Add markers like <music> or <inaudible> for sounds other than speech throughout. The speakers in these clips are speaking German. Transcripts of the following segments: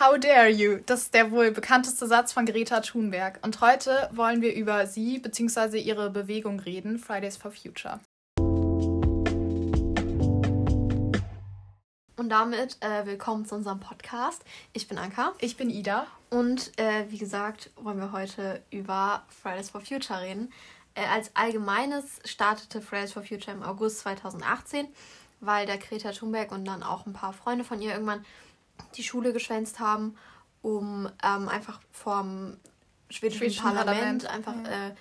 How dare you? Das ist der wohl bekannteste Satz von Greta Thunberg. Und heute wollen wir über sie bzw. ihre Bewegung reden, Fridays for Future. Und damit äh, willkommen zu unserem Podcast. Ich bin Anka. Ich bin Ida. Und äh, wie gesagt, wollen wir heute über Fridays for Future reden. Äh, als allgemeines startete Fridays for Future im August 2018, weil der Greta Thunberg und dann auch ein paar Freunde von ihr irgendwann die Schule geschwänzt haben, um ähm, einfach vom schwedischen, schwedischen Parlament, Parlament, einfach ja. äh,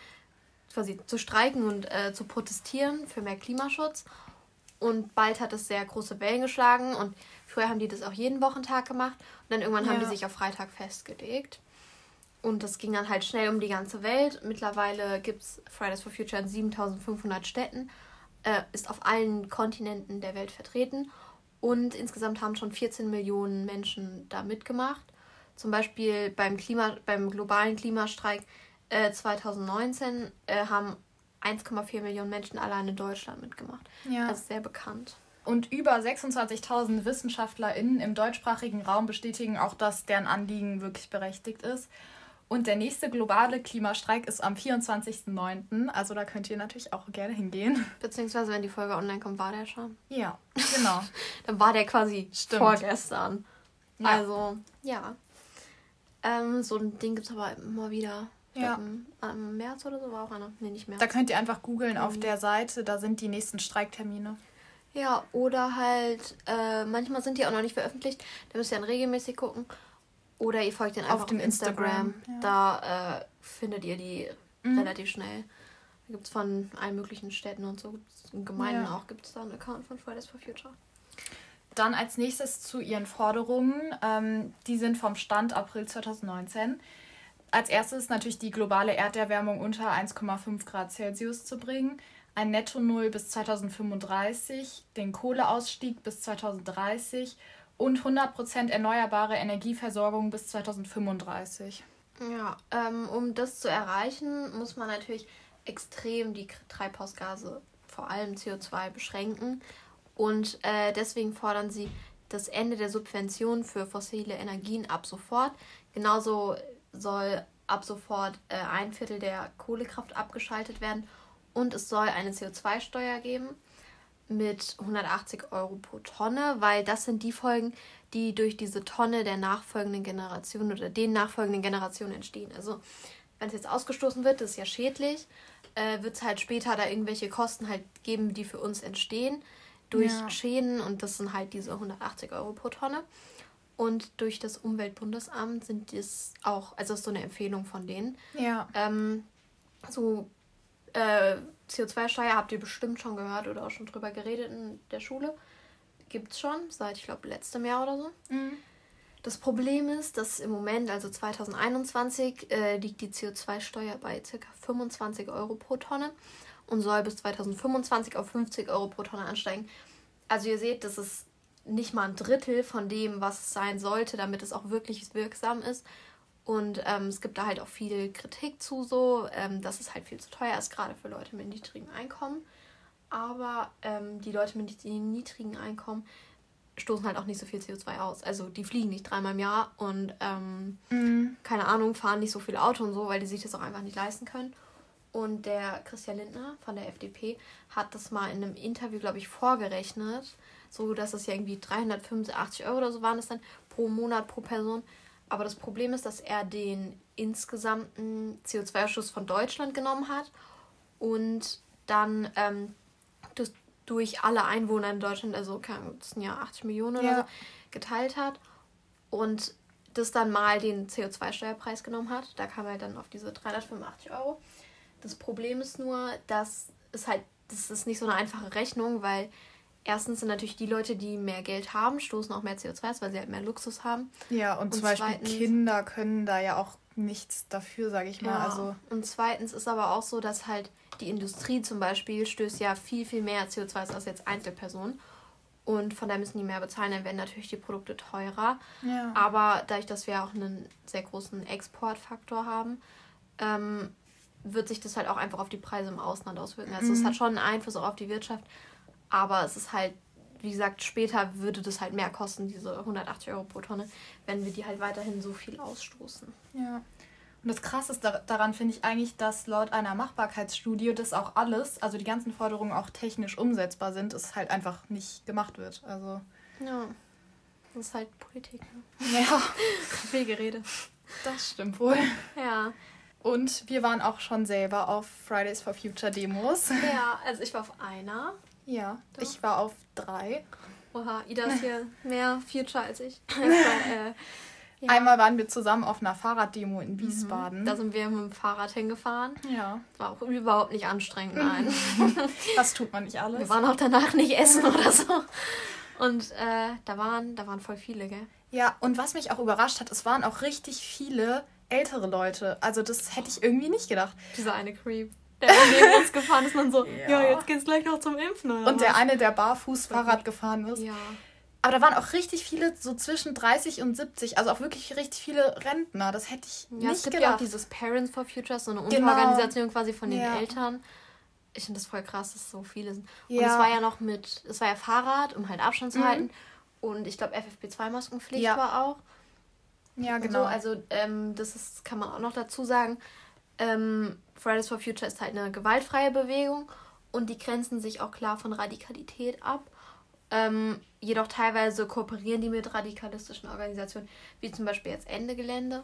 quasi zu streiken und äh, zu protestieren für mehr Klimaschutz. Und bald hat es sehr große Wellen geschlagen und früher haben die das auch jeden Wochentag gemacht und dann irgendwann ja. haben die sich auf Freitag festgelegt. Und das ging dann halt schnell um die ganze Welt. Mittlerweile gibt es Fridays for Future in 7500 Städten, äh, ist auf allen Kontinenten der Welt vertreten und insgesamt haben schon 14 Millionen Menschen da mitgemacht. Zum Beispiel beim, Klima, beim globalen Klimastreik äh, 2019 äh, haben 1,4 Millionen Menschen allein in Deutschland mitgemacht. Ja. Das ist sehr bekannt. Und über 26.000 WissenschaftlerInnen im deutschsprachigen Raum bestätigen auch, dass deren Anliegen wirklich berechtigt ist. Und der nächste globale Klimastreik ist am 24.09. Also da könnt ihr natürlich auch gerne hingehen. Beziehungsweise, wenn die Folge online kommt, war der schon. Ja, genau. <laughs> Dann war der quasi Stimmt. vorgestern. Ja. Also, ja. Ähm, so ein Ding gibt es aber immer wieder. ja. Im, März oder so war auch einer. Nee, nicht mehr. Da könnt ihr einfach googeln mhm. auf der Seite, da sind die nächsten Streiktermine. Ja, oder halt, äh, manchmal sind die auch noch nicht veröffentlicht. Da müsst ihr dann regelmäßig gucken. Oder ihr folgt den einfach auf, dem Instagram. Instagram. Ja. Da äh, findet ihr die mhm. relativ schnell. Da gibt es von allen möglichen Städten und so, in Gemeinden ja. auch, gibt es da einen Account von Fridays for Future. Dann als nächstes zu ihren Forderungen. Ähm, die sind vom Stand April 2019. Als erstes natürlich die globale Erderwärmung unter 1,5 Grad Celsius zu bringen, ein Netto-Null bis 2035, den Kohleausstieg bis 2030 und 100% erneuerbare Energieversorgung bis 2035. Ja, ähm, um das zu erreichen, muss man natürlich extrem die Treibhausgase, vor allem CO2, beschränken. Und äh, deswegen fordern sie das Ende der Subventionen für fossile Energien ab sofort. Genauso soll ab sofort äh, ein Viertel der Kohlekraft abgeschaltet werden und es soll eine CO2-Steuer geben mit 180 Euro pro Tonne, weil das sind die Folgen, die durch diese Tonne der nachfolgenden Generation oder den nachfolgenden Generationen entstehen. Also wenn es jetzt ausgestoßen wird, das ist ja schädlich, äh, wird es halt später da irgendwelche Kosten halt geben, die für uns entstehen durch ja. Schäden und das sind halt diese 180 Euro pro Tonne. Und durch das Umweltbundesamt sind das auch, also das ist so eine Empfehlung von denen. Ja. Ähm, so äh, CO2-Steuer habt ihr bestimmt schon gehört oder auch schon drüber geredet in der Schule. Gibt es schon, seit ich glaube letztem Jahr oder so. Mhm. Das Problem ist, dass im Moment, also 2021, äh, liegt die CO2-Steuer bei ca. 25 Euro pro Tonne und soll bis 2025 auf 50 Euro pro Tonne ansteigen. Also ihr seht, das ist nicht mal ein Drittel von dem, was es sein sollte, damit es auch wirklich wirksam ist. Und ähm, es gibt da halt auch viel Kritik zu, so, ähm, dass es halt viel zu teuer ist, gerade für Leute mit niedrigem Einkommen. Aber ähm, die Leute mit niedrigen Einkommen stoßen halt auch nicht so viel CO2 aus. Also die fliegen nicht dreimal im Jahr und ähm, mhm. keine Ahnung, fahren nicht so viel Auto und so, weil die sich das auch einfach nicht leisten können. Und der Christian Lindner von der FDP hat das mal in einem Interview, glaube ich, vorgerechnet, so dass es ja irgendwie 385 Euro oder so waren es dann pro Monat pro Person aber das Problem ist, dass er den insgesamten CO2-Ausschuss von Deutschland genommen hat und dann ähm, das durch alle Einwohner in Deutschland, also das sind ja 80 Millionen oder ja. so, geteilt hat und das dann mal den CO2-Steuerpreis genommen hat. Da kam er dann auf diese 385 Euro. Das Problem ist nur, dass es halt, das ist nicht so eine einfache Rechnung, weil erstens sind natürlich die Leute, die mehr Geld haben, stoßen auch mehr CO2 aus, weil sie halt mehr Luxus haben. Ja, und, und zum Beispiel zweitens, Kinder können da ja auch nichts dafür, sage ich mal. Ja. Also und zweitens ist aber auch so, dass halt die Industrie zum Beispiel stößt ja viel, viel mehr CO2 aus als jetzt Einzelpersonen. Und von daher müssen die mehr bezahlen, dann werden natürlich die Produkte teurer. Ja. Aber dadurch, dass wir auch einen sehr großen Exportfaktor haben, ähm, wird sich das halt auch einfach auf die Preise im Ausland auswirken. Also mhm. es hat schon einen Einfluss auch auf die Wirtschaft, aber es ist halt wie gesagt, später würde das halt mehr kosten, diese 180 Euro pro Tonne, wenn wir die halt weiterhin so viel ausstoßen. Ja. Und das Krasseste daran finde ich eigentlich, dass laut einer Machbarkeitsstudie das auch alles, also die ganzen Forderungen auch technisch umsetzbar sind, es halt einfach nicht gemacht wird. Also. Ja. Das ist halt Politik. Ne? Ja. <laughs> Viel Gerede. Das stimmt wohl. Ja. Und wir waren auch schon selber auf Fridays for Future Demos. Ja, also ich war auf einer. Ja, Doch. ich war auf drei. Oha, Ida ist hier <laughs> mehr Future als ich. <laughs> Äh, ja. Einmal waren wir zusammen auf einer Fahrraddemo in Wiesbaden. Mhm. Da sind wir mit dem Fahrrad hingefahren. Ja. War auch überhaupt nicht anstrengend, nein. <laughs> das tut man nicht alles. Wir waren auch danach nicht essen oder so. Und äh, da, waren, da waren voll viele, gell? Ja, und was mich auch überrascht hat, es waren auch richtig viele ältere Leute. Also das hätte ich irgendwie nicht gedacht. Dieser eine Creep. Der neben uns gefahren ist und so, ja, ja jetzt geht's gleich noch zum Impfen. Und was? der eine, der barfuß Fahrrad gefahren ist. Ja. Aber da waren auch richtig viele, so zwischen 30 und 70, also auch wirklich richtig viele Rentner. Das hätte ich ja, nicht es gibt gedacht. ja auch dieses Parents for Futures, so eine genau. Unterorganisation quasi von den ja. Eltern. Ich finde das voll krass, dass so viele sind. Und es war ja noch mit, es war ja Fahrrad, um halt Abstand zu mhm. halten. Und ich glaube, FFP2-Maskenpflicht ja. war auch. Ja, genau. So. Also, ähm, das ist, kann man auch noch dazu sagen. Ähm, Fridays for Future ist halt eine gewaltfreie Bewegung und die grenzen sich auch klar von Radikalität ab. Ähm, jedoch teilweise kooperieren die mit radikalistischen Organisationen, wie zum Beispiel jetzt Ende Gelände.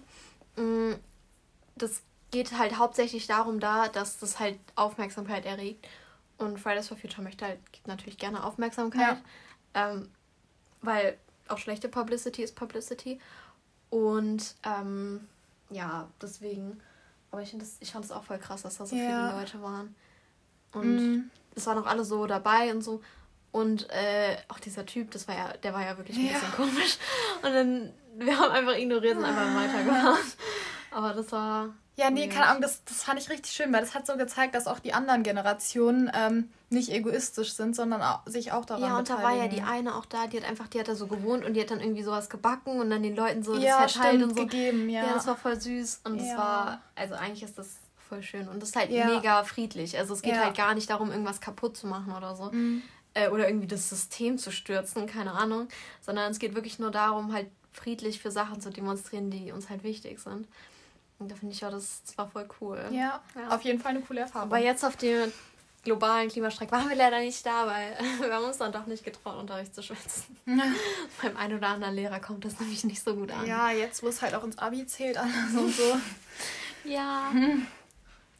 Mm, das geht halt hauptsächlich darum da, dass das halt Aufmerksamkeit erregt. Und Fridays for Future möchte halt natürlich gerne Aufmerksamkeit. Ja. Ähm, weil auch schlechte Publicity ist Publicity. Und ähm, ja, deswegen. Aber ich, das, ich fand es auch voll krass, dass da so ja. viele Leute waren. Und mm. es waren auch alle so dabei und so. Und äh, auch dieser Typ, das war ja, der war ja wirklich ein ja. bisschen komisch. Und dann, wir haben einfach ignoriert und einfach weitergemacht. <laughs> Aber das war. Ja, nee, keine Ahnung, das, das fand ich richtig schön, weil das hat so gezeigt, dass auch die anderen Generationen ähm, nicht egoistisch sind, sondern auch, sich auch daran Ja, und da war ja die eine auch da, die hat einfach, die hat da so gewohnt und die hat dann irgendwie sowas gebacken und dann den Leuten so ja, das verteilt und so. gegeben, ja. Ja, das war voll süß und ja. das war, also eigentlich ist das voll schön und das ist halt ja. mega friedlich. Also es geht halt gar nicht darum, irgendwas kaputt zu machen oder so. Mhm äh, oder irgendwie das System zu stürzen, keine Ahnung, sondern es geht wirklich nur darum, halt friedlich für Sachen zu demonstrieren, die uns halt wichtig sind. Da finde ich auch, das, das war voll cool. Ja, ja, auf jeden Fall eine coole Erfahrung. Aber jetzt auf dem globalen Klimastreik waren wir leider nicht da, weil <laughs> wir haben uns dann doch nicht getraut, Unterricht zu schwätzen. <laughs> Beim einen oder anderen Lehrer kommt das nämlich nicht so gut an. Ja, jetzt wo es halt auch ins Abi zählt <laughs> alles und so. ja.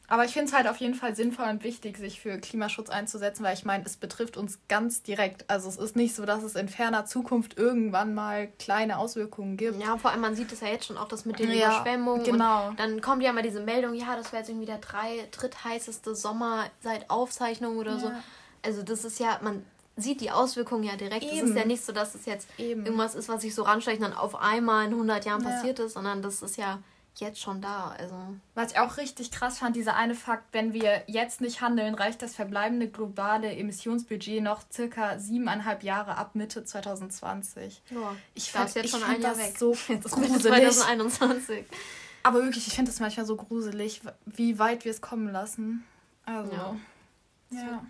Aber ich finde es halt auf jeden Fall sinnvoll und wichtig, sich für Klimaschutz einzusetzen, weil ich meine, es betrifft uns ganz direkt. Also es ist nicht so, dass es in ferner Zukunft irgendwann mal kleine Auswirkungen gibt. Ja, vor allem man sieht es ja jetzt schon auch, das mit den ja, Überschwemmungen. Genau. Und dann kommt ja mal diese Meldung, ja, das wäre jetzt irgendwie der drei, drittheißeste Sommer seit Aufzeichnung oder ja. so. Also das ist ja, man sieht die Auswirkungen ja direkt. Es ist ja nicht so, dass es jetzt Eben. irgendwas ist, was sich so ranschleicht und dann auf einmal in 100 Jahren ja. passiert ist, sondern das ist ja jetzt schon da. Also. Was ich auch richtig krass fand, dieser eine Fakt, wenn wir jetzt nicht handeln, reicht das verbleibende globale Emissionsbudget noch circa siebeneinhalb Jahre ab Mitte 2020. Ja, ich fand jetzt ich schon ein Jahr weg. so jetzt gruselig. 2021. Aber wirklich, ich finde das manchmal so gruselig, wie weit wir es kommen lassen. Also, ja. ja.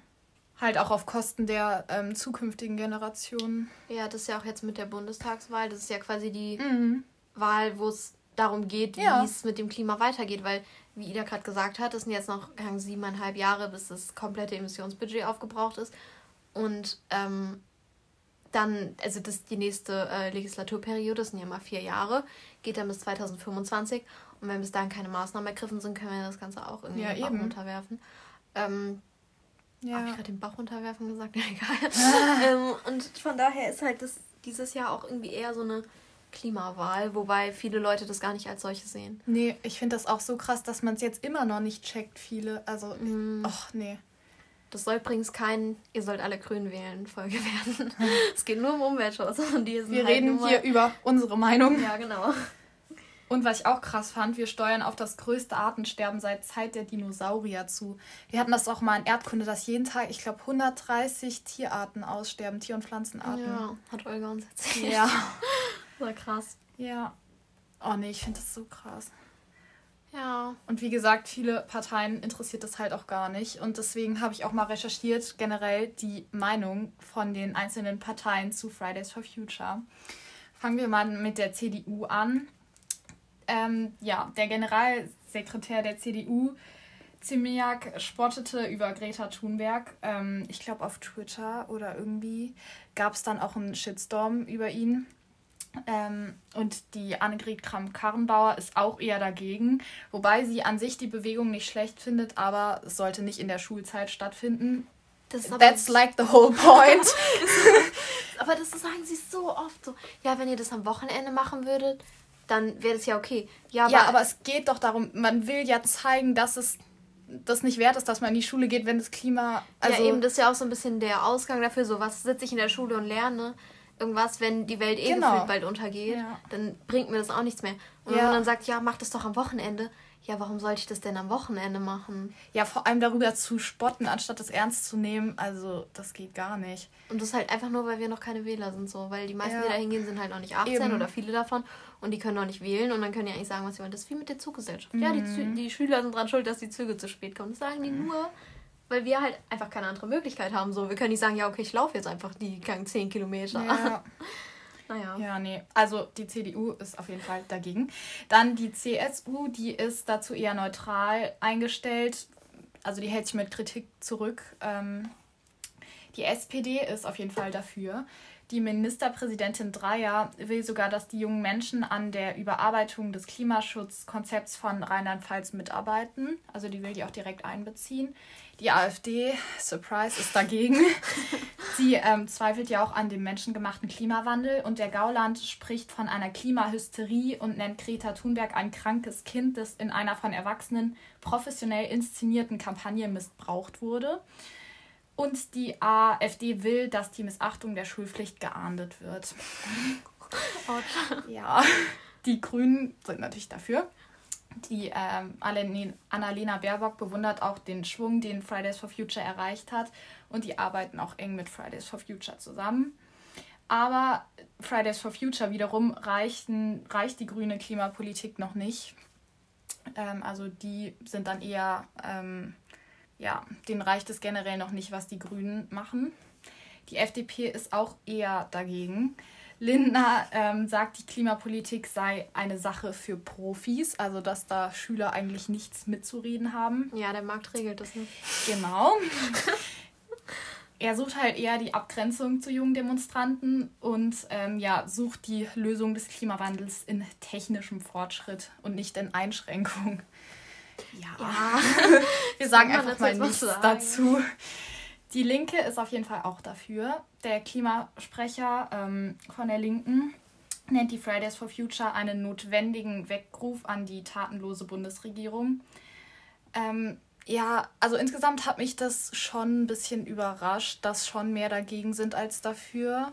Halt auch auf Kosten der ähm, zukünftigen Generationen. Ja, das ist ja auch jetzt mit der Bundestagswahl. Das ist ja quasi die mhm. Wahl, wo es darum geht, ja. wie es mit dem Klima weitergeht, weil, wie Ida gerade gesagt hat, es sind jetzt noch siebeneinhalb Jahre, bis das komplette Emissionsbudget aufgebraucht ist. Und ähm, dann, also das die nächste äh, Legislaturperiode, das sind ja mal vier Jahre, geht dann bis 2025. Und wenn bis dahin keine Maßnahmen ergriffen sind, können wir das Ganze auch irgendwie ja, den Bach eben. runterwerfen. Ähm, ja. Habe ich gerade den Bach runterwerfen gesagt? <laughs> Ja, egal. <laughs> ähm, und von daher ist halt das dieses Jahr auch irgendwie eher so eine Klimawahl, wobei viele Leute das gar nicht als solche sehen. Nee, ich finde das auch so krass, dass man es jetzt immer noch nicht checkt, viele. Also, mm. ach nee. Das soll übrigens kein, ihr sollt alle grün wählen, Folge werden. <laughs> es geht nur um Umweltschutz. Und die wir halt reden hier über unsere Meinung. Ja, genau. Und was ich auch krass fand, wir steuern auf das größte Artensterben seit Zeit der Dinosaurier zu. Wir hatten das auch mal in Erdkunde, dass jeden Tag, ich glaube, 130 Tierarten aussterben, Tier- und Pflanzenarten. Ja, hat Olga uns erzählt. Ja. <laughs> War krass. Ja. Oh nee, ich finde das so krass. Ja. Und wie gesagt, viele Parteien interessiert das halt auch gar nicht. Und deswegen habe ich auch mal recherchiert, generell die Meinung von den einzelnen Parteien zu Fridays for Future. Fangen wir mal mit der CDU an. Ähm, ja, der Generalsekretär der CDU, Ziemiak, spottete über Greta Thunberg. Ähm, ich glaube, auf Twitter oder irgendwie gab es dann auch einen Shitstorm über ihn. Ähm, und die Annegret Kramp-Karrenbauer ist auch eher dagegen, wobei sie an sich die Bewegung nicht schlecht findet, aber es sollte nicht in der Schulzeit stattfinden. Das That's like the whole point. <laughs> aber das sagen sie so oft so. Ja, wenn ihr das am Wochenende machen würdet, dann wäre das ja okay. Ja aber, ja, aber es geht doch darum, man will ja zeigen, dass es das nicht wert ist, dass man in die Schule geht, wenn das Klima. Also ja, eben, das ist ja auch so ein bisschen der Ausgang dafür, so was sitze ich in der Schule und lerne irgendwas, wenn die Welt eh genau. gefühlt bald untergeht, ja. dann bringt mir das auch nichts mehr. Und ja. wenn man dann sagt, ja, mach das doch am Wochenende, ja, warum sollte ich das denn am Wochenende machen? Ja, vor allem darüber zu spotten, anstatt das ernst zu nehmen, also das geht gar nicht. Und das halt einfach nur, weil wir noch keine Wähler sind, so, weil die meisten, ja. die da hingehen, sind halt noch nicht 18 Eben. oder viele davon und die können noch nicht wählen und dann können die eigentlich sagen, was sie wollen. Das ist wie mit der Zuggesellschaft. Mhm. Ja, die, mhm. die Schüler sind dran schuld, dass die Züge zu spät kommen. Das sagen die mhm. nur, weil wir halt einfach keine andere Möglichkeit haben. So, wir können nicht sagen, ja, okay, ich laufe jetzt einfach die gang 10 Kilometer. Ja. <laughs> naja. Ja, nee. Also die CDU ist auf jeden Fall dagegen. Dann die CSU, die ist dazu eher neutral eingestellt. Also die hält sich mit Kritik zurück. Ähm, die SPD ist auf jeden Fall dafür. Die Ministerpräsidentin Dreyer will sogar, dass die jungen Menschen an der Überarbeitung des Klimaschutzkonzepts von Rheinland-Pfalz mitarbeiten. Also die will die auch direkt einbeziehen. Die AfD, Surprise, ist dagegen. <laughs> Sie ähm, zweifelt ja auch an dem menschengemachten Klimawandel und der Gauland spricht von einer Klimahysterie und nennt Greta Thunberg ein krankes Kind, das in einer von Erwachsenen professionell inszenierten Kampagne missbraucht wurde. Und die AfD will, dass die Missachtung der Schulpflicht geahndet wird. ja, die Grünen sind natürlich dafür. Die ähm, Annalena Baerbock bewundert auch den Schwung, den Fridays for Future erreicht hat. Und die arbeiten auch eng mit Fridays for Future zusammen. Aber Fridays for Future wiederum reichten, reicht die grüne Klimapolitik noch nicht. Ähm, also die sind dann eher ähm, ja, denen reicht es generell noch nicht, was die Grünen machen. Die FDP ist auch eher dagegen. Lindner ähm, sagt, die Klimapolitik sei eine Sache für Profis, also dass da Schüler eigentlich nichts mitzureden haben. Ja, der Markt regelt das nicht. Genau. <laughs> er sucht halt eher die Abgrenzung zu jungen Demonstranten und ähm, ja, sucht die Lösung des Klimawandels in technischem Fortschritt und nicht in Einschränkung. Ja. ja. <laughs> Wir sagen einfach mal nichts dazu. Die Linke ist auf jeden Fall auch dafür. Der Klimasprecher ähm, von der Linken nennt die Fridays for Future einen notwendigen Weckruf an die tatenlose Bundesregierung. Ähm, ja, also insgesamt hat mich das schon ein bisschen überrascht, dass schon mehr dagegen sind als dafür.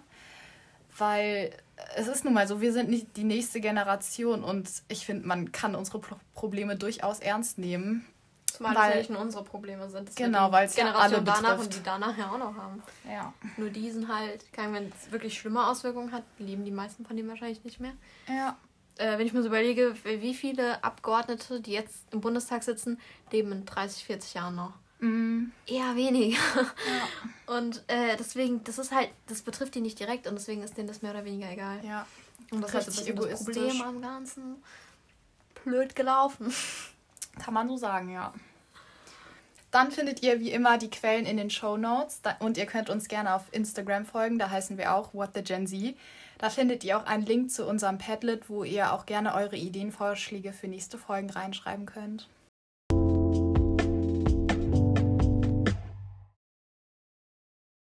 Weil es ist nun mal so, wir sind nicht die nächste Generation und ich finde, man kann unsere Pro Probleme durchaus ernst nehmen. Zumal weil, es ja nicht nur unsere Probleme sind. Das genau, weil es ja alle danach betrifft. und die danach ja auch noch haben. Ja. Nur die sind halt, wenn es wirklich schlimme Auswirkungen hat, leben die meisten von denen wahrscheinlich nicht mehr. Ja. Äh, wenn ich mir so überlege, wie viele Abgeordnete, die jetzt im Bundestag sitzen, leben in 30, 40 Jahren noch. Mm. Eher weniger. Ja. Und äh, deswegen, das ist halt, das betrifft die nicht direkt und deswegen ist denen das mehr oder weniger egal. Ja. Und das, ist halt das Problem am Ganzen. Blöd gelaufen. Kann man so sagen, ja. Dann findet ihr wie immer die Quellen in den Show Notes und ihr könnt uns gerne auf Instagram folgen, da heißen wir auch What the Gen Z. Da findet ihr auch einen Link zu unserem Padlet, wo ihr auch gerne eure Ideenvorschläge für nächste Folgen reinschreiben könnt.